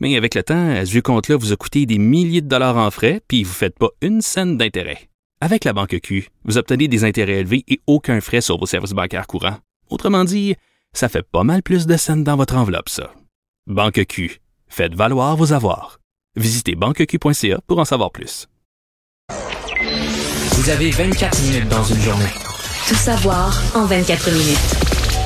Mais avec le temps, ce vieux compte-là vous a coûté des milliers de dollars en frais, puis vous ne faites pas une scène d'intérêt. Avec la Banque Q, vous obtenez des intérêts élevés et aucun frais sur vos services bancaires courants. Autrement dit, ça fait pas mal plus de scènes dans votre enveloppe, ça. Banque Q. Faites valoir vos avoirs. Visitez banqueq.ca pour en savoir plus. Vous avez 24 minutes dans une journée. Tout savoir en 24 minutes.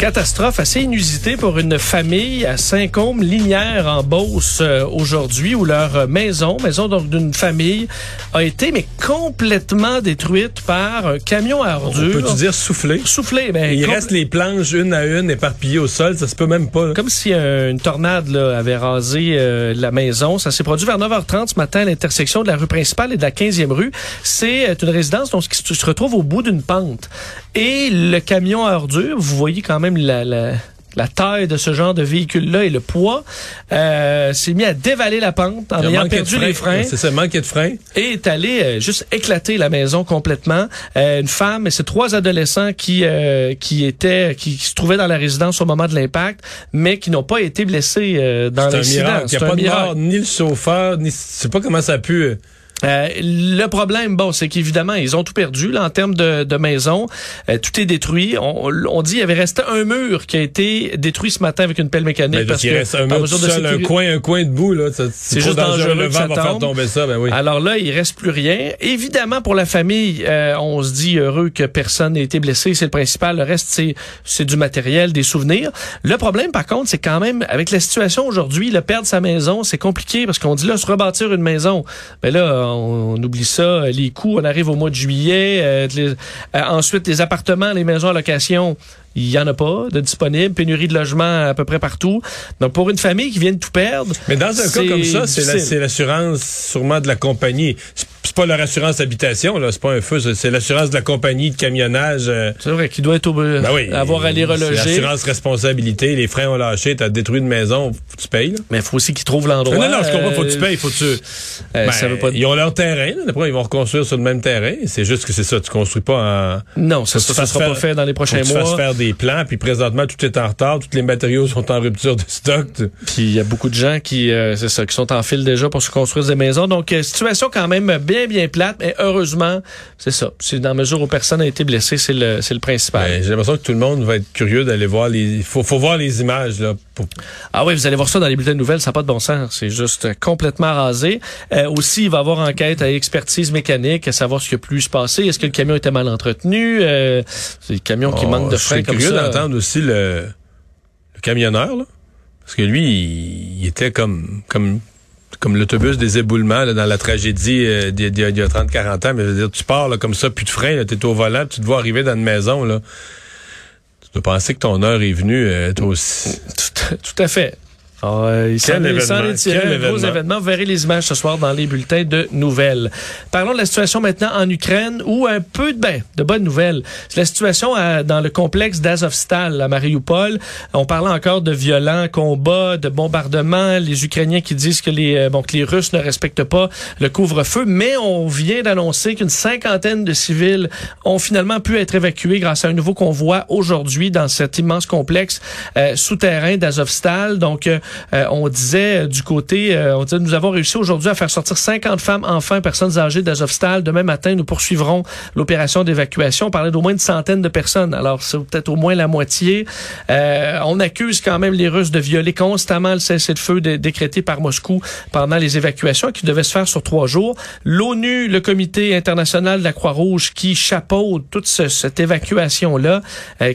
Catastrophe assez inusitée pour une famille à Saint-Côme-Linière en Beauce euh, aujourd'hui où leur maison, maison donc d'une famille, a été mais complètement détruite par un camion à On ordures. peut-tu dire souffler? Soufflé, ben, Il reste les planches une à une éparpillées au sol, ça se peut même pas. là. comme si euh, une tornade là, avait rasé euh, la maison. Ça s'est produit vers 9h30 ce matin à l'intersection de la rue principale et de la 15e rue. C'est euh, une résidence donc, qui se se retrouve au bout d'une pente. Et le camion à ordures, vous voyez quand même la... la la taille de ce genre de véhicule-là et le poids euh, s'est mis à dévaler la pente en ayant perdu les freins C'est ça, manqué de frein. et est allé euh, juste éclater la maison complètement. Euh, une femme et ses trois adolescents qui qui étaient qui, qui se trouvaient dans la résidence au moment de l'impact, mais qui n'ont pas été blessés dans C'est un l'incident. miracle. Il n'y a pas de mort, ni le chauffeur, ni. Je sais pas comment ça a pu. Euh, le problème, bon, c'est qu'évidemment, ils ont tout perdu là, en termes de, de maison. Euh, tout est détruit. On, on dit qu'il y avait resté un mur qui a été détruit ce matin avec une pelle mécanique. Parce il que reste un mur tout mesure de seul, un sécurité- coin, un coin debout, là. ça- C'est juste dangereux Le que vent va faire tombe. tomber ça, ben oui. Alors là, il reste plus rien. Évidemment, pour la famille, euh, on se dit heureux que personne n'ait été blessé. C'est le principal. Le reste, c'est c'est du matériel, des souvenirs. Le problème, par contre, c'est quand même avec la situation aujourd'hui, le perdre sa maison, c'est compliqué parce qu'on dit là se rebâtir une maison. Mais là, on, oublie ça. Les coûts, on arrive au mois de juillet. euh, euh, ensuite, les appartements, les maisons à location. Il y en a pas de disponibles, pénurie de logements à peu près partout. Donc pour une famille qui vient de tout perdre, Mais dans un cas comme ça, c'est la- l'assurance sûrement de la compagnie. C'est- pas leur assurance habitation, là. C'est pas un feu, c'est- l'assurance de la compagnie de camionnage. euh, c'est vrai qu'il doit être au, ben oui. avoir à les reloger. L'assurance responsabilité, les freins ont lâché, t'as détruit une maison, faut que tu payes, là. Mais il faut aussi qu'ils trouvent l'endroit. non, non, je comprends, faut que tu Euh, payes, faut que tu. euh, Ben, ça veut pas Ils ont leur terrain, là. Après, ils vont reconstruire sur le même terrain. C'est juste que c'est ça, tu construis pas en. Non, ça, ça, ça fasses sera faire- pas fait dans les prochains mois. Des plans, puis présentement, tout est en retard, tous les matériaux sont en rupture de stock. Puis il y a beaucoup de gens qui, euh, c'est ça, qui sont en file déjà pour se construire des maisons. Donc euh, situation quand même bien bien plate, mais heureusement, c'est ça. C'est dans la mesure où personne n'a été blessé, c'est le le principal. Ben, J'ai l'impression que tout le monde va être curieux d'aller voir les. Il faut, faut voir les images, là. Ah oui, vous allez voir ça dans les bulletins de nouvelles, ça n'a pas de bon sens. C'est juste euh, complètement rasé. Euh, aussi, il va y avoir enquête à expertise mécanique, à savoir ce qui a pu se passer. Est-ce que le camion était mal entretenu? Euh, c'est le camion qui Oh, manque de je frein comme curieux ça. d'entendre aussi le, le camionneur, là. Parce que lui, il, il était comme, comme, comme l'autobus des éboulements là, dans la tragédie euh, d'il y a, d'il y a 30-40 ans. Mais je veux dire, tu pars là, comme ça, plus de frein, tu es au volant, tu te vois arriver dans une maison. Là. Dois penser que ton heure est venue, euh, toi aussi. Tout, tout à fait. Euh, il s'en est- gros événement. Vous verrez les images ce soir dans les bulletins de nouvelles. Parlons de la situation maintenant en Ukraine où un peu de, ben, de bonnes nouvelles. C'est la situation à- dans le complexe d'Azovstal à Mariupol. On parlait encore de violents combats, de bombardements. Les Ukrainiens qui disent que les, euh, bon, que les Russes ne respectent pas le couvre-feu. Mais on vient d'annoncer qu'une cinquantaine de civils ont finalement pu être évacués grâce à un nouveau convoi aujourd'hui dans cet immense complexe euh, souterrain d'Azovstal. Donc, euh, euh, on disait euh, du côté, euh, on disait, nous avons réussi aujourd'hui à faire sortir 50 femmes, enfants, personnes âgées d'Azovstal. Demain matin, nous poursuivrons l'opération d'évacuation. On parlait d'au moins une centaine de personnes. Alors, c'est peut-être au moins la moitié. On accuse quand même les Russes de violer constamment le cessez-le-feu dé- décrété par Moscou pendant les évacuations qui devaient se faire sur trois jours. L'ONU, le Comité international de la Croix-Rouge qui chapeaute toute ce- cette évacuation-là,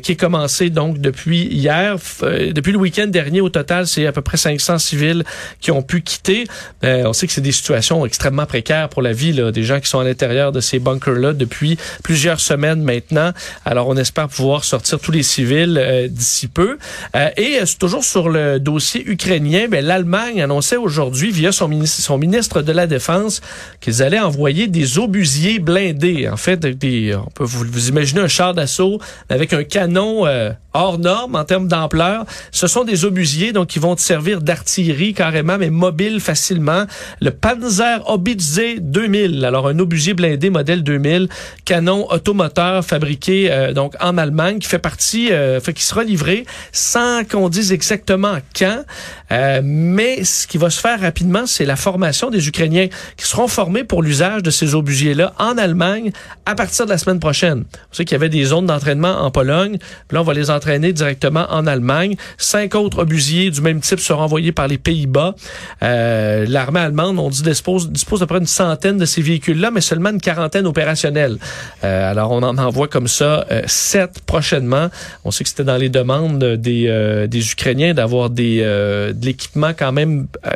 qui est commencée donc depuis hier, depuis le week-end dernier au total, c'est à peu près 500 civils qui ont pu quitter. Euh, on sait que c'est des situations extrêmement précaires pour la vie, là, des gens qui sont à l'intérieur de ces bunkers-là depuis plusieurs semaines maintenant. Alors, on espère pouvoir sortir tous les civils euh, d'ici peu. Euh, et euh, toujours sur le dossier ukrainien, ben, l'Allemagne annonçait aujourd'hui, via son ministre, de la Défense, qu'ils allaient envoyer des obusiers blindés. En fait, des, on peut vous, vous imaginer un char d'assaut avec un canon euh, hors norme en termes d'ampleur. Ce sont des obusiers, donc qui vont te servir d'artillerie carrément, mais mobile facilement. Le Panzer Obitze 2000, alors un obusier blindé modèle 2000, canon automoteur fabriqué euh, donc en Allemagne, qui fait partie, euh, fait qui sera livré sans qu'on dise exactement quand. Euh, mais ce qui va se faire rapidement, c'est la formation des Ukrainiens qui seront formés pour l'usage de ces obusiers-là en Allemagne à partir de la semaine prochaine. Vous savez qu'il y avait des zones d'entraînement en Pologne. Là, on va les entraîner directement en Allemagne. Cinq autres obusiers du même type seront envoyés par les Pays-Bas. Euh, L'armée allemande, on dit, dispose, dispose à peu près une centaine de ces véhicules-là, mais seulement une quarantaine opérationnels. Euh, alors, on en envoie comme ça euh, sept prochainement. On sait que c'était dans les demandes des, euh, des Ukrainiens d'avoir des euh, de l'équipement quand même euh,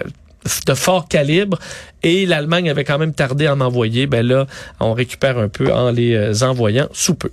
de fort calibre et l'Allemagne avait quand même tardé à en envoyer. Ben là, on récupère un peu en les envoyant sous peu.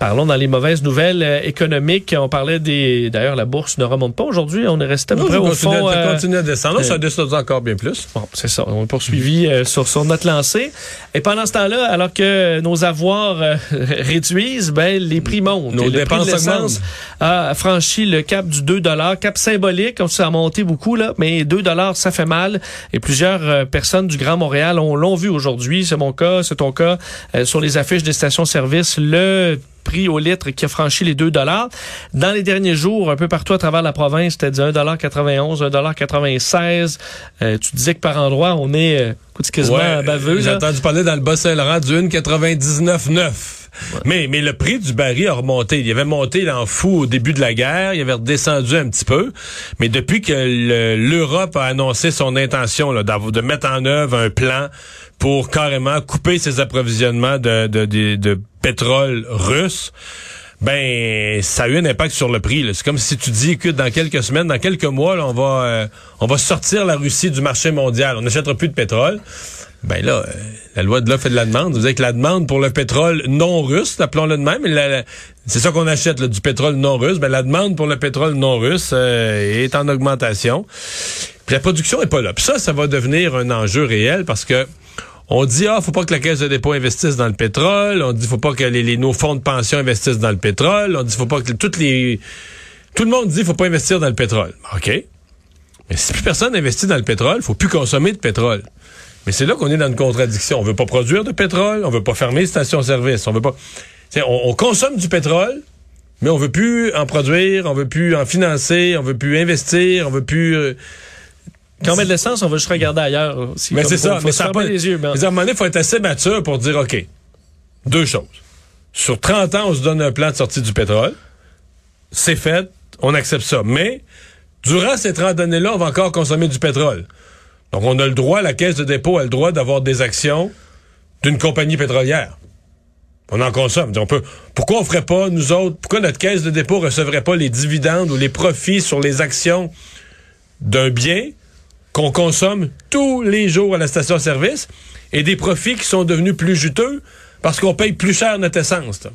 Parlons dans les mauvaises nouvelles euh, économiques. On parlait des. D'ailleurs, la bourse ne remonte pas aujourd'hui. On est resté à peu près au fond. ça euh, continue à descendre. Là, ça euh, descend encore bien plus. Bon, c'est ça. On est poursuivi euh, sur, sur notre lancée. Et pendant ce temps-là, alors que nos avoirs réduisent, ben, les prix montent. Nos Et le prix dépenses de augmentent. a franchi le cap du 2 cap symbolique. Ça a monté beaucoup, là, mais 2 ça fait mal. Et plusieurs personnes du Grand Montréal ont- l'ont vu aujourd'hui. C'est mon cas, c'est ton cas. Sur les affiches des stations-service, le prix au litre qui a franchi les 2 dollars. Dans les derniers jours, un peu partout à travers la province, c'était du 1,91 1,96 euh, Tu disais que par endroit, on est euh, c'est quasiment Ouais, baveux. J'ai entendu parler dans le Bas-Saint-Laurent du 1,99,9. Mais, mais le prix du baril a remonté. Il avait monté là, en fou au début de la guerre. Il avait redescendu un petit peu. Mais depuis que le- l'Europe a annoncé son intention là, de mettre en œuvre un plan pour carrément couper ses approvisionnements de, de, de, de pétrole russe, ben ça a eu un impact sur le prix. C'est comme si tu dis, écoute, dans quelques semaines, dans quelques mois, là, on va euh, on va sortir la Russie du marché mondial. On n'achètera plus de pétrole. Ben là, euh, la loi de l'offre et de la demande. Vous savez que la demande pour le pétrole non russe, appelons-le de même, c'est ça qu'on achète, là, du pétrole non russe. Ben la demande pour le pétrole non russe euh, est en augmentation. Puis la production est pas là. Puis ça, ça va devenir un enjeu réel parce que on dit ah faut pas que la caisse de dépôt investisse dans le pétrole. On dit faut pas que les, les- nos fonds de pension investissent dans le pétrole. On dit faut pas que toutes les tout le monde dit faut pas investir dans le pétrole. Ok. Mais si plus personne n'investit dans le pétrole, faut plus consommer de pétrole. Mais c'est là qu'on est dans une contradiction. On veut pas produire de pétrole, on veut pas fermer les stations-service, on veut pas. On, on consomme du pétrole, mais on veut plus en produire, on veut plus en financer, on veut plus investir, on veut plus. euh, Quand on met de l'essence, on va juste regarder ailleurs. aussi. mais c'est ça. faut mais ça pas. les yeux. mais- à un moment donné, il faut être assez mature pour dire ok, deux choses. Sur 30 ans, on se donne un plan de sortie du pétrole. C'est fait, on accepte ça. Mais durant ces 30 années-là, on va encore consommer du pétrole. Donc, on a le droit, la caisse de dépôt a le droit d'avoir des actions d'une compagnie pétrolière. On en consomme. On peut, pourquoi on ferait pas, nous autres, pourquoi notre caisse de dépôt recevrait pas les dividendes ou les profits sur les actions d'un bien qu'on consomme tous les jours à la station-service et des profits qui sont devenus plus juteux parce qu'on paye plus cher notre essence. là.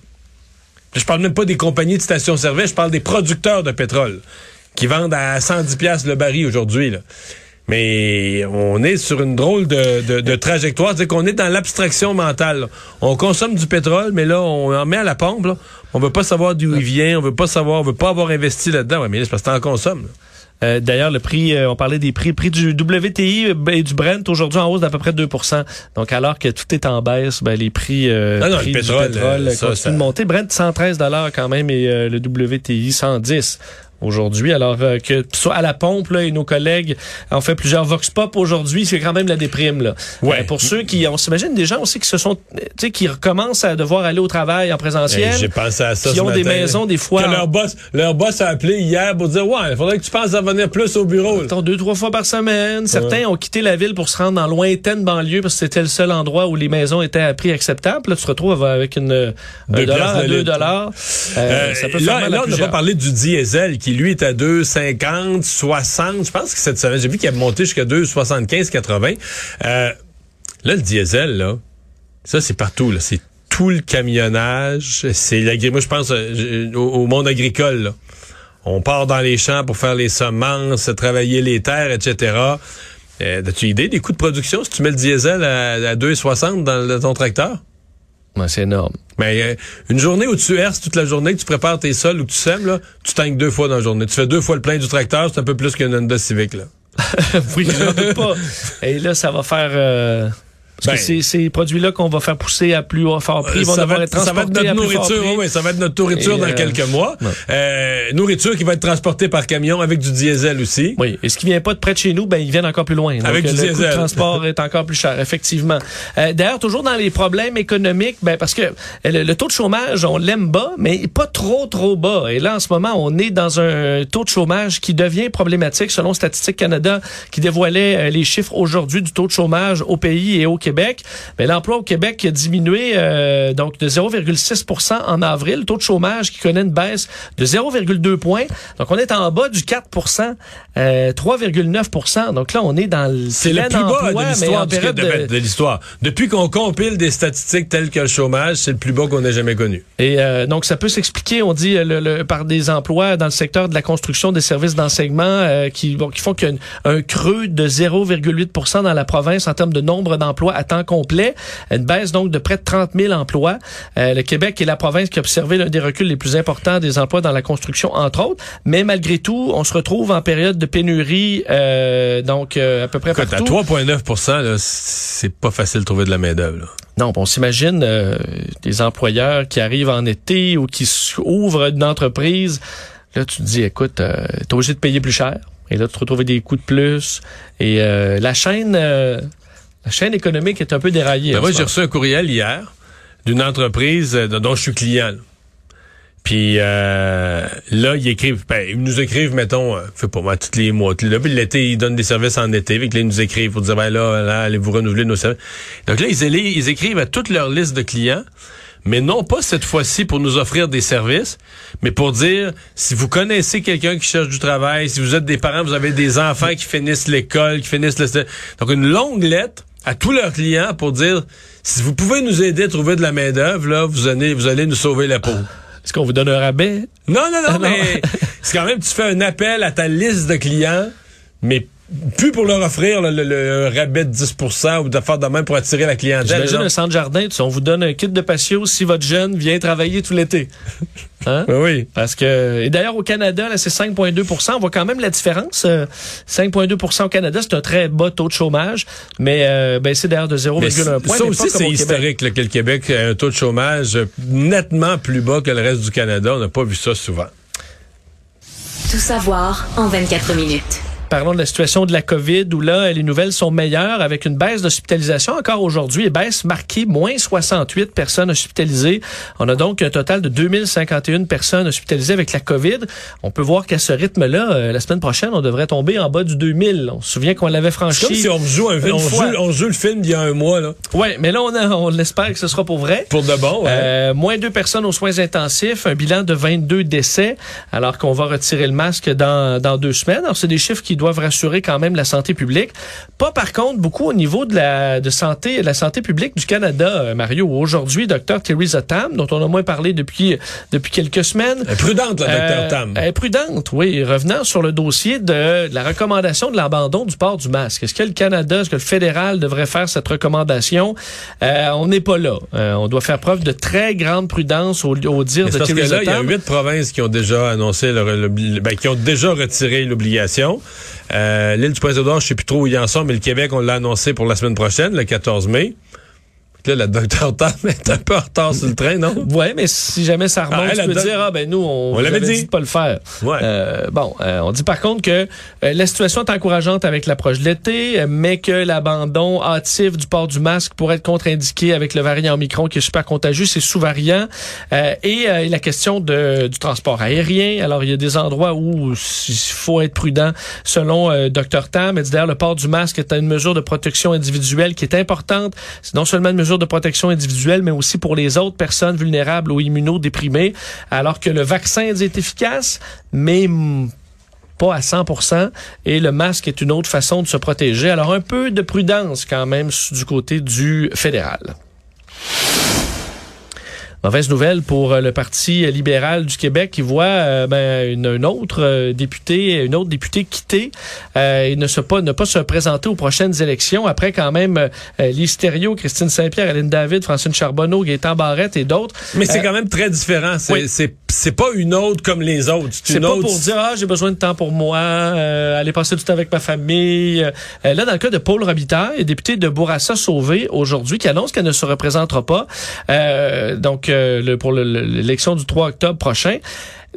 Je parle même pas des compagnies de station-service, je parle des producteurs de pétrole qui vendent à 110 pièces le baril aujourd'hui. Mais on est sur une drôle de, de- de trajectoire, c'est qu'on est dans l'abstraction mentale. là. On consomme du pétrole, mais là, on en met à la pompe. Là. On veut pas savoir d'où il vient, on veut pas savoir, on veut pas avoir investi là-dedans. Ouais, mais là, c'est parce que t'en consommes. Euh, D'ailleurs, le prix, euh, on parlait des prix, prix du WTI et du Brent aujourd'hui en hausse d'à peu près 2% Donc, alors que tout est en baisse, ben, les prix, euh, non, prix le du pétrole, pétrole euh, euh, ça, continuent ça- de monter. Brent 113 quand même et euh, le WTI 110 aujourd'hui. Alors euh, que soit à la pompe là, et nos collègues ont fait plusieurs vox pop aujourd'hui, c'est quand même la déprime là. Ouais. Euh, pour ceux qui, on s'imagine des gens aussi qui se sont, tu sais, qui recommencent à devoir aller au travail en présentiel. J'ai pensé à ça qui ce ont des maisons des fois Que leur boss, leur boss a appelé hier pour dire Ouais, il faudrait que tu penses à venir plus au bureau. Mettons, deux, trois fois par semaine. Certains ont quitté la ville pour se rendre dans lointaine banlieue parce que c'était le seul endroit où les maisons étaient à prix acceptable. Là, tu te retrouves avec une, un Deux dollar piastres à le deux litre. dollars. Euh, Euh, ça peut là, faire mal là, on n'a pas parlé du diesel qui lui est à 2,50, 60. Je pense que cette semaine, j'ai vu qu'il a monté jusqu'à 2,75, 80. Euh, là, le diesel, là, ça, c'est partout. Là. C'est tout le camionnage. C'est. Moi, je pense euh, au, monde agricole. On part dans les champs pour faire les semences, travailler les terres, etc. Euh, As-tu idée des coûts de production si tu mets le diesel à, à 2,60 dans, dans ton tracteur? Ouais, c'est énorme. Mais euh, une journée où tu herces toute la journée, que tu prépares tes sols ou que tu sèmes, là, tu tanques deux fois dans la journée. Tu fais deux fois le plein du tracteur, c'est un peu plus qu'une Honda Civic. Là. oui, j'en doute pas. Et là, ça va faire... euh, Parce Ben, que c'est ces produits-là qu'on va faire pousser à plus fort prix, vont ça, va être ça va être notre nourriture, prix. oui, ça va être notre nourriture Et, dans euh, quelques mois. Euh, nourriture qui va être transportée par camion avec du diesel aussi. Oui, et ce qui vient pas de près de chez nous, ben ils viennent encore plus loin. Donc, Avec euh, du le coût de diesel. transport est encore plus cher, effectivement. Euh, D'ailleurs, toujours dans les problèmes économiques, ben parce que euh, le, le taux de chômage, on l'aime bas, mais pas trop trop bas. Et là, en ce moment, on est dans un taux de chômage qui devient problématique, selon Statistique Canada, qui dévoilait euh, les chiffres aujourd'hui du taux de chômage au pays et au Québec. Ben, l'emploi au Québec a diminué euh, donc de 0,6% en avril, le taux de chômage qui connaît une baisse de 0,2 points. Donc on est en bas du 4% euh, 3,9% Donc là on est dans le C'est le plus bas de mais l'histoire de, de-. Depuis qu'on compile des statistiques telles que le chômage, c'est le plus bas qu'on ait jamais connu. Et euh, donc, ça peut s'expliquer, on dit, le, le- par des emplois dans le secteur de la construction des services d'enseignement euh, qui, bon, qui font qu'il y a une- un creux de 0,8% dans la province en termes de nombre d'emplois à temps complet. Une baisse donc de près de 30 000 emplois. Euh, le Québec est la province qui a observé l'un des reculs les plus importants des emplois dans la construction, entre autres. Mais malgré tout, on se retrouve en période de pénurie, euh, donc euh, à peu près Écoute, à partout. 3,9 là, c'est pas facile de trouver de la main-d'œuvre. là. Non, on s'imagine euh, des employeurs qui arrivent en été ou qui ouvrent une entreprise. Là, tu te dis, écoute, euh, t'es obligé de payer plus cher. Et là, tu te retrouves des coûts de plus. Et euh, la chaîne, euh, la chaîne économique est un peu déraillée. Ben en moi, j'ai reçu un courriel hier d'une entreprise dont je suis client. là. Puis euh, là, ils écrivent, ben, ils nous écrivent, mettons, euh, je sais pas moi, tous les mois. Là, puis l'été, ils donnent des services en été. Que là, ils nous écrivent pour dire, ben là, là allez-vous renouveler nos services. Donc là, ils, ils écrivent à toute leur liste de clients, mais non pas cette fois-ci pour nous offrir des services, mais pour dire, si vous connaissez quelqu'un qui cherche du travail, si vous êtes des parents, vous avez des enfants qui finissent l'école, qui finissent le... Donc une longue lettre à tous leurs clients pour dire, si vous pouvez nous aider à trouver de la main-d'œuvre, là, vous allez, vous allez nous sauver la peau. Est-ce qu'on vous donne un rabais? Non, non, non, Ah, non. mais c'est quand même, tu fais un appel à ta liste de clients, mais plus pour leur offrir le, le- le- un rabais de 10% ou de faire de même pour attirer la clientèle. J'imagine un centre jardin, tu sais, on vous donne un kit de patio si votre jeune vient travailler tout l'été. Hein? Ben oui. Parce que et d'ailleurs au Canada là c'est 5.2% on voit quand même la différence euh, 5.2% au Canada c'est un très bas taux de chômage mais euh, ben c'est d'ailleurs de Mais 0,1 point ça aussi, c'est historique là, que le Québec a un taux de chômage nettement plus bas que le reste du Canada. On n'a pas vu ça souvent. Tout savoir en 24 minutes. Parlons de la situation de la COVID où là, les nouvelles sont meilleures avec une baisse d'hospitalisation encore aujourd'hui et baisse marquée, moins 68 personnes hospitalisées. On a donc un total de 2051 personnes hospitalisées avec la COVID. On peut voir qu'à ce rythme-là, euh, la semaine prochaine, on devrait tomber en bas du 2000. On se souvient qu'on l'avait franchi. comme si on joue, un, on, joue, on joue le film d'il y a un mois, là. Ouais, mais là, on, a, on espère que ce sera pour vrai. Pour de bon, ouais. Euh, moins deux personnes aux soins intensifs, un bilan de 22 décès, alors qu'on va retirer le masque dans, dans deux semaines. Alors, c'est des chiffres qui doivent rassurer quand même la santé publique. Pas, par contre, beaucoup au niveau de la de santé, la santé publique du Canada, euh, Mario. Aujourd'hui, Dr. Theresa Tam, dont on a moins parlé depuis, depuis quelques semaines. Elle est prudente, la docteur Euh, Tam. Elle est prudente, oui. Revenant sur le dossier de la recommandation de l'abandon du port du masque. Est-ce que le Canada, est-ce que le fédéral devrait faire cette recommandation? Euh, on n'est pas là. Euh, on doit faire preuve de très grande prudence au, au dire de parce que Theresa là, il y a huit provinces qui ont déjà annoncé leur, le- ben, qui ont déjà retiré l'obligation. Euh, L'île du Prince-Édouard, je sais plus trop où ils en sont, mais le Québec, on l'a annoncé pour la semaine prochaine, le 14 mai. Là, la docteur Tam est un peu en retard sur le train, non? Ouais, mais si jamais ça remonte, Ah, elle tu peux dire, ah ben nous, on, On l'avait avait dit. dit de pas le faire. Ouais. Euh, bon, euh, on dit par contre que euh, la situation est encourageante avec l'approche de l'été, mais que l'abandon hâtif du port du masque pourrait être contre-indiqué avec le variant Omicron qui est super contagieux, c'est sous-variant. Euh, et euh, la question de, du transport aérien. Alors, il y a des endroits où il faut être prudent. Selon Dr Tam, dit d'ailleurs, le port du masque est une mesure de protection individuelle qui est importante. C'est non seulement une mesure de protection individuelle, mais aussi pour les autres personnes vulnérables ou immunodéprimées, alors que le vaccin est efficace, mais pas à 100 et le masque est une autre façon de se protéger. Alors un peu de prudence quand même du côté du fédéral. Mauvaise nouvelle pour euh, le Parti libéral du Québec qui voit euh, ben, une, autre euh, députée, une autre députée quitter et ne, se pas, ne pas se présenter aux prochaines élections après quand même Lise Christine Saint-Pierre, Aline David, Francine Charbonneau, Gaétan Barrette et d'autres. Mais c'est quand même très différent. C'est c'est pas une autre comme les autres. C'est pas pour dire ah j'ai besoin de temps pour moi, aller passer du temps avec ma famille. là dans le cas de Paul Robitaille, député de Bourassa Sauvé aujourd'hui, qui annonce qu'elle ne se représentera pas. donc le, pour l'élection du 3 octobre prochain,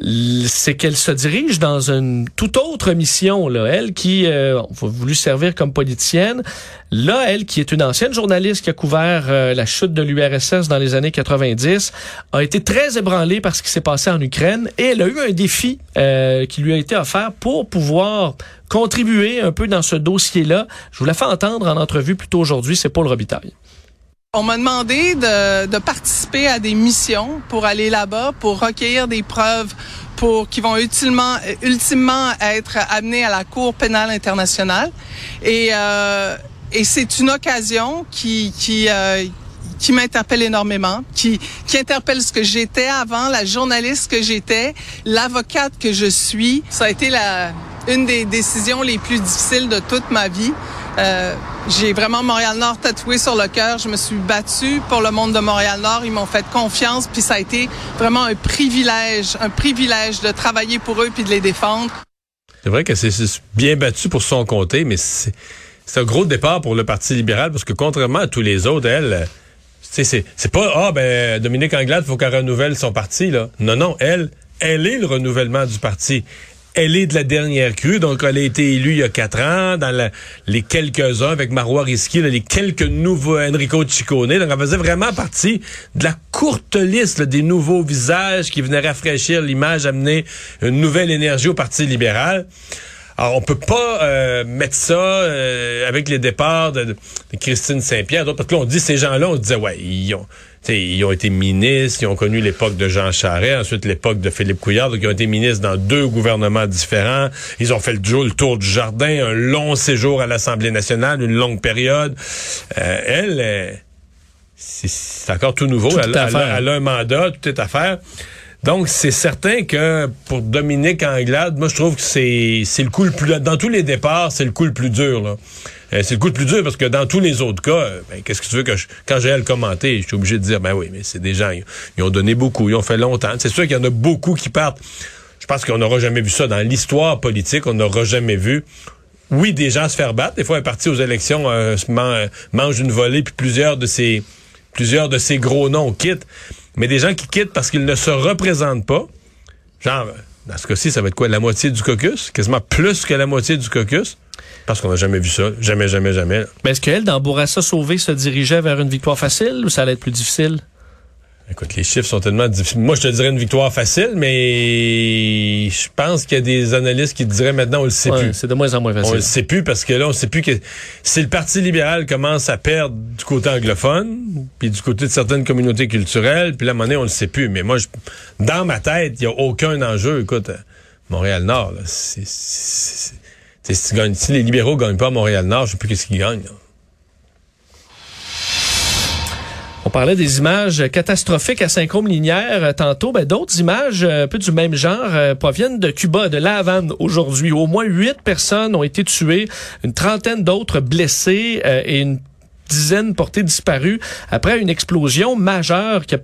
c'est qu'elle se dirige dans une toute autre mission. Là. Elle qui euh, a voulu servir comme politicienne, là, elle qui est une ancienne journaliste qui a couvert euh, la chute de l'URSS dans les années 90, a été très ébranlée par ce qui s'est passé en Ukraine et elle a eu un défi euh, qui lui a été offert pour pouvoir contribuer un peu dans ce dossier-là. Je vous la fais entendre en entrevue plus tôt aujourd'hui, c'est Paul Robitaille. On m'a demandé de, participer à des missions pour aller là-bas, pour recueillir des preuves pour qui vont ultimement, ultimement être amenées à la Cour pénale internationale. Et, euh, et c'est une occasion qui, qui, euh, qui m'interpelle énormément, qui, qui interpelle ce que j'étais avant, la journaliste que j'étais, l'avocate que je suis. Ça a été une des décisions les plus difficiles de toute ma vie. Euh, j'ai vraiment Montréal-Nord tatoué sur le cœur. Je me suis battue pour le monde de Montréal-Nord. Ils m'ont fait confiance, puis ça a été vraiment un privilège, un privilège de travailler pour eux puis de les défendre. C'est vrai que c'est bien battu pour son côté, mais c'est un gros départ pour le Parti libéral parce que contrairement à tous les autres, elle, c'est pas ah ben Dominique Anglade, faut qu'elle renouvelle son parti là. Non non, elle, elle est le renouvellement du parti elle est de la dernière crue, donc elle a été élue il y a quatre ans, dans les quelques-uns avec Marois Risky, les quelques nouveaux Enrico Ciccone. Donc elle faisait vraiment partie de la courte liste des nouveaux visages qui venaient rafraîchir l'image, amener une nouvelle énergie au Parti libéral. Alors, on peut pas euh, mettre ça euh, avec les départs de, Christine Saint-Pierre, parce que là, on dit ces gens-là, on disait, ouais, ils ont, ils ont été ministres, ils ont connu l'époque de Jean Charest, ensuite l'époque de Philippe Couillard, donc ils ont été ministres dans deux gouvernements différents. Ils ont fait le, le tour du jardin, un long séjour à l'Assemblée nationale, une longue période. Euh, elle, c'est encore tout nouveau. elle, a un mandat, tout est à faire. Donc, c'est certain que pour Dominique Anglade, moi, je trouve que c'est le coup le plus... Dans tous les départs, c'est le coup le plus dur, là. Euh, c'est le coup le plus dur parce que dans tous les autres cas, euh, ben, qu'est-ce que tu veux que je, quand j'ai à le commenter, je suis obligé de dire, ben oui, mais c'est des gens, ils, ont donné beaucoup, ils ont fait longtemps. C'est sûr qu'il y en a beaucoup qui partent. Je pense qu'on n'aura jamais vu ça dans l'histoire politique, on n'aura jamais vu. Oui, des gens se faire battre. Des fois, un parti aux élections euh, mange une volée, puis plusieurs de ces plusieurs de ces gros noms quittent. Mais des gens qui quittent parce qu'ils ne se représentent pas. Genre, dans ce cas-ci, ça va être quoi? La moitié du caucus? Quasiment plus que la moitié du caucus? Parce qu'on n'a jamais vu ça. Jamais, jamais, jamais. Mais est-ce qu'elle, dans Bourassa Sauvé, se dirigeait vers une victoire facile ou ça allait être plus difficile? Écoute, les chiffres sont tellement difficiles. Moi, je te dirais une victoire facile, mais je pense qu'il y a des analystes qui te diraient maintenant, on le sait plus. C'est de moins en moins facile. On le sait plus parce que là, on sait plus que si le Parti libéral commence à perdre du côté anglophone, puis du côté de certaines communautés culturelles, puis là, à un moment donné, on le sait plus. Mais moi, dans ma tête, il n'y a aucun enjeu. Écoute, Montréal-Nord, c'est si, les libéraux gagnent pas à Montréal-Nord, je sais plus qu'est-ce qu'ils gagnent. On parlait des images catastrophiques à Saint-Côme-Linière euh, tantôt. Ben, D'autres images euh, un peu du même genre euh, proviennent de Cuba, de La aujourd'hui. Au moins huit personnes ont été tuées, une trentaine d'autres blessées et une dizaine portées disparues après une explosion majeure qui a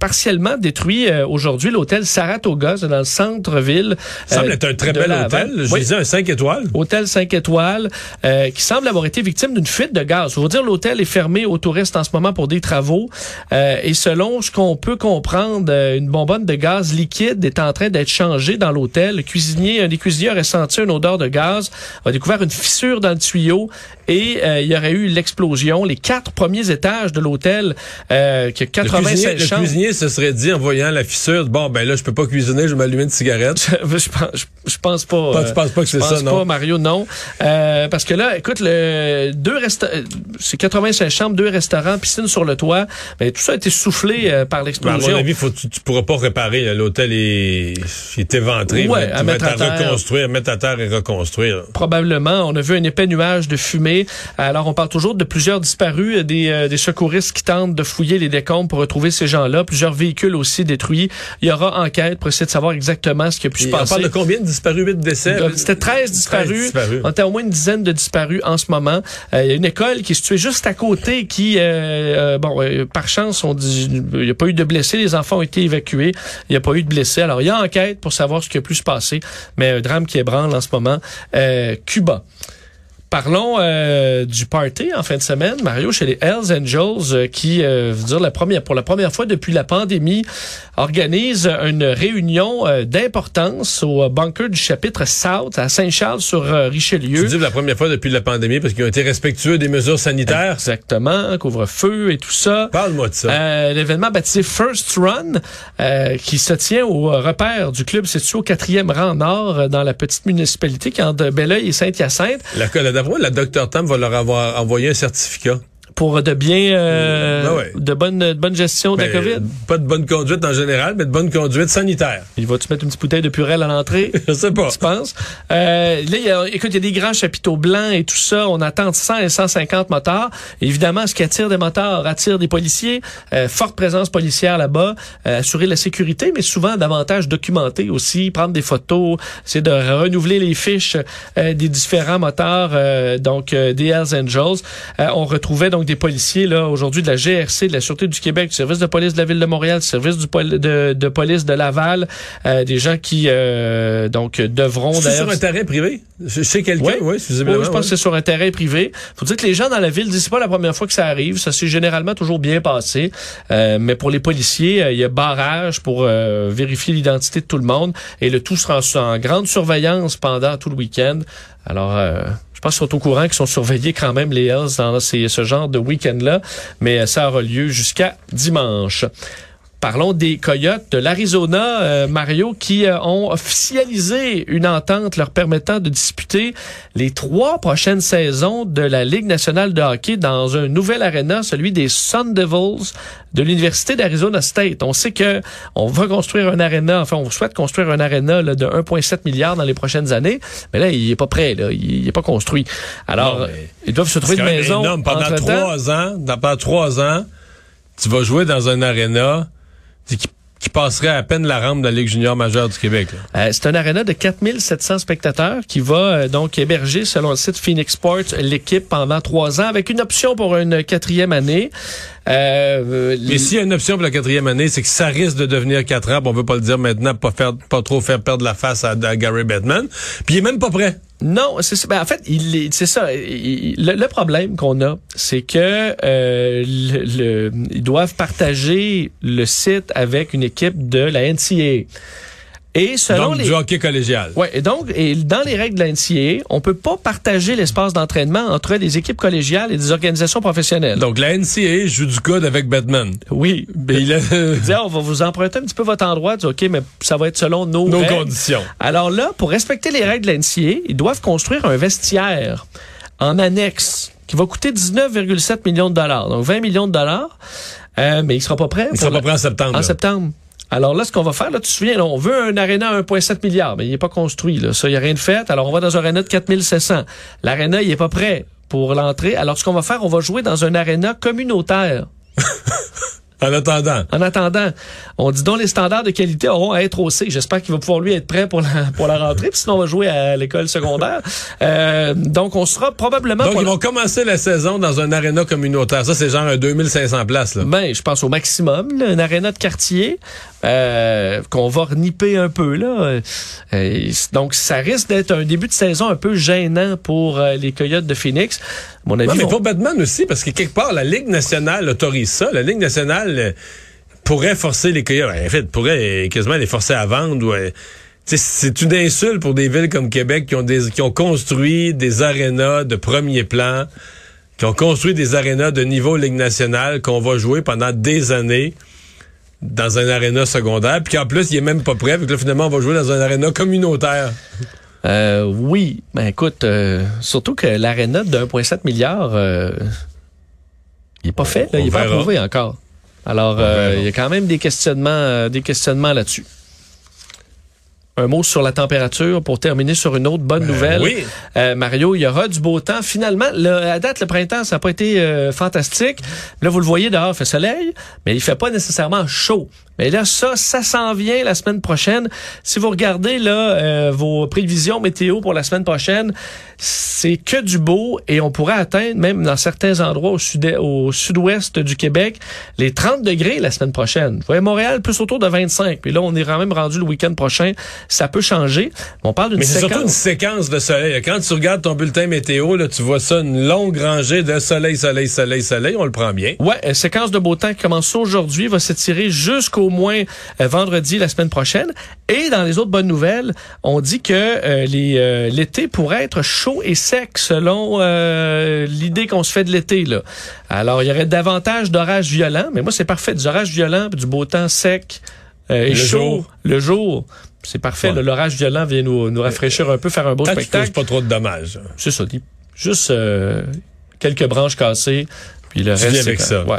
partiellement détruit euh, aujourd'hui l'hôtel Saratoga dans le centre-ville. Ça semble être un très bel hôtel. Je disais un 5 étoiles. Hôtel 5 étoiles euh, qui semble avoir été victime d'une fuite de gaz. Je veux dire, l'hôtel est fermé aux touristes en ce moment pour des travaux. Euh, et selon ce qu'on peut comprendre, une bonbonne de gaz liquide est en train d'être changée dans l'hôtel. Le cuisinier, un des cuisiniers aurait senti une odeur de gaz, a découvert une fissure dans le tuyau et euh, il y aurait eu l'explosion. Les quatre premiers étages de l'hôtel, euh, qui a Le 96 cuisinier, le chambres. Cuisinier se serait dit en voyant la fissure, bon ben là je peux pas cuisiner, je vais m'allumer une cigarette. je, pense, je, je pense pas. Pas- euh, tu penses pas que c'est je ça, pense non? pas, Mario, non. Euh, parce que là, écoute, le deux euh, c'est 85 chambres, deux restaurants, piscine sur le toit. Mais tout ça a été soufflé euh, par Ben, à l'explosion. mon avis, faut, tu, tu pourras pas réparer. L'hôtel est, éventré. Ouais, tu à mettre à à terre. reconstruire, mettre à terre et reconstruire. Probablement. On a vu un épais nuage de fumée. Alors, on parle toujours de plusieurs disparus, euh, des, des secouristes qui tentent de fouiller les décombres pour retrouver ces gens-là. Plusieurs véhicules aussi détruits. Il y aura enquête pour essayer de savoir exactement ce qui a pu se Et on passer. parle de combien de disparus, 8 décès? Donc, C'était 13 disparus. disparus. On était au moins une dizaine de disparus en ce moment. Euh, Il y a une école qui est située juste à côté qui, euh, euh, bon, euh, par chance, on dit, il n'y a pas eu de blessés. Les enfants ont été évacués. Il n'y a pas eu de blessés. Alors, il y a enquête pour savoir ce qui a pu se passer. Mais un drame qui ébranle en ce moment. Euh, Cuba. Parlons euh, du party en fin de semaine, Mario, chez les Hells Angels, euh, qui, euh, veut dire la première, pour la première fois depuis la pandémie, organise une réunion euh, d'importance au euh, bunker du chapitre South à Saint-Charles-sur-Richelieu. Tu dis la première fois depuis la pandémie parce qu'ils ont été respectueux des mesures sanitaires? Exactement, couvre-feu et tout ça. Parle-moi de ça. Euh, L'événement baptisé First Run, euh, qui se tient au euh, repère du club situé au quatrième rang nord euh, dans la petite municipalité qui est entre Belleuil et Saint-Hyacinthe. La, la Dr Tam va leur avoir envoyé un certificat. Pour de bien euh, Ben ouais. de bonne de bonne gestion de la Ben, COVID? Pas de bonne conduite en général, mais de bonne conduite sanitaire. Il va tu mettre une petite bouteille de purée à l'entrée? Je sais pas. Tu penses? Euh, là, y a, écoute, il y a des grands chapiteaux blancs et tout ça. On attend entre 100 et 150 motards. Évidemment, ce qui attire des motards attire des policiers. Euh, forte présence policière là-bas. Euh, assurer la sécurité, mais souvent davantage documenter aussi, prendre des photos, c'est de renouveler les fiches euh, des différents motards, euh, donc euh, des Hells Angels. Euh, on retrouvait donc des policiers là aujourd'hui de la GRC, de la Sûreté du Québec, du service de police de la ville de Montréal, du service du de, de police de Laval, euh, des gens qui euh, donc devront C'est d'ailleurs sur un terrain privé? Chez quelqu'un? Oui, Oui, oui, je pense que c'est sur un terrain privé. Faut dire que les gens dans la ville disent c'est pas la première fois que ça arrive. Ça s'est généralement toujours bien passé. Euh, mais pour les policiers, euh, il y a barrage pour euh, vérifier l'identité de tout le monde. Et le tout sera en, en grande surveillance pendant tout le week-end. Alors, euh, je pense sont au courant qu'ils sont surveillés quand même, les Hells, dans ces- ce genre de week-end-là. Mais euh, ça aura lieu jusqu'à dimanche. Parlons des Coyotes de l'Arizona, euh, Mario, qui euh, ont officialisé une entente leur permettant de disputer les trois prochaines saisons de la Ligue nationale de hockey dans un nouvel aréna, celui des Sun Devils de l'Université d'Arizona State. On sait que on va construire un aréna, enfin on souhaite construire un aréna là, de 1,7 milliard dans les prochaines années, mais là il est pas prêt, là, il est pas construit. Alors Non, ils doivent se trouver une maison. énorme. Pendant trois ans, dans- pendant trois ans, tu vas jouer dans un aréna qui, passerait à peine la rampe de la junior majeure du Québec. Euh, c'est un aréna de 4700 spectateurs qui va euh, donc héberger, selon le site Phoenix Sports, l'équipe pendant trois ans avec une option pour une quatrième année. Euh, Mais s'il y a une option pour la quatrième année, c'est que ça risque de devenir quatre ans. Bon, on veut pas le dire maintenant, pas faire, pas trop faire perdre la face à, à Gary Bettman. Puis il est même pas prêt. Non, c'est ça. Ben, en fait, il est- c'est ça. Il- le, le problème qu'on a, c'est que euh, le, le- ils doivent partager le site avec une équipe de la NCAA. Et selon Donc, les du hockey collégial. Ouais, et donc, et dans les règles de la NCAA, on peut pas partager l'espace d'entraînement entre les équipes collégiales et des organisations professionnelles. Donc, la NCAA joue du code avec Batman. oui, Mais il a il dit, on va vous emprunter un petit peu votre endroit. Dis, OK, mais ça va être selon nos, nos règles. conditions. Alors là, pour respecter les règles de la NCAA, ils doivent construire un vestiaire en annexe qui va coûter 19,7 millions de dollars. Donc 20 millions de dollars. Euh, mais il sera pas prêt. Il sera pas prêt en septembre. en là. septembre. Alors là, ce qu'on va faire, là, tu te souviens, là, on veut un aréna à 1,7 milliard, mais il n'est pas construit. Là. Ça, il n'y a rien de fait. Alors, on va dans un aréna de 4700. L'aréna, il n'est pas prêt pour l'entrée. Alors, ce qu'on va faire, on va jouer dans un aréna communautaire. En attendant. En attendant, on dit donc les standards de qualité auront à être haussés. J'espère qu'il va pouvoir lui être prêt pour la, pour la rentrée, puis sinon on va jouer à l'école secondaire. Euh, donc on sera probablement... Donc, ils vont commencer la saison dans un aréna communautaire. Ça, c'est genre un 2500 places. Là. Ben, je pense au maximum, là, un aréna de quartier euh, qu'on va reniper un peu là. Euh, donc ça risque d'être un début de saison un peu gênant pour euh, les Coyotes de Phoenix. À mon avis, Non, mais pour Batman aussi, parce que quelque part, la Ligue nationale autorise ça. La Ligue nationale euh, pourrait forcer les Coyotes. En fait, pourrait euh, quasiment les forcer à vendre. ou, euh, c'est une insulte pour des villes comme Québec qui ont, des, qui ont construit des arénas de premier plan, qui ont construit des arénas de niveau Ligue nationale qu'on va jouer pendant des années dans un aréna secondaire, puis qu'en plus, il est même pas prêt, puis que là, finalement, on va jouer dans un aréna communautaire. Euh, oui, ben écoute, euh, surtout que l'aréna de 1,7 milliard, euh, il est pas fait, là, il est pas approuvé encore. Alors, euh, il y a quand même des questionnements, euh, des questionnements là-dessus. Un mot sur la température pour terminer sur une autre bonne nouvelle. oui. Euh, Mario, il y aura du beau temps. Finalement, le- à date, le printemps, ça n'a pas été euh, fantastique. Là, vous le voyez dehors, il fait soleil, mais il fait pas nécessairement chaud. Mais là, ça, ça s'en vient la semaine prochaine. Si vous regardez là euh, vos prévisions météo pour la semaine prochaine, c'est que du beau et on pourrait atteindre, même dans certains endroits au sud au sud-ouest du Québec, les 30 degrés la semaine prochaine. Vous voyez, Montréal, plus autour de 25. Puis là, on est quand même rendu le week-end prochain. Ça peut changer. On parle d'une Mais c'est séquence. surtout une séquence de soleil. Quand tu regardes ton bulletin météo, là, tu vois ça, une longue rangée de soleil, soleil, soleil, soleil. On le prend bien. Ouais, euh, séquence de beau temps qui commence aujourd'hui, va s'étirer jusqu'au moins euh, vendredi la semaine prochaine. Et dans les autres bonnes nouvelles, on dit que euh, les, euh, l'été pourrait être chaud et sec selon l'idée qu'on se fait de l'été. Là. Alors, il y aurait davantage d'orages violents, mais moi, c'est parfait. Des orages violents, du beau temps sec et Le chaud jour. le jour. C'est parfait. Ouais. L'orage violent vient nous, nous rafraîchir un peu, faire un beau Tant spectacle. pas trop de dommages. C'est ça. Juste euh, quelques branches cassées, puis le Tu reste, viens avec ça. Ouais.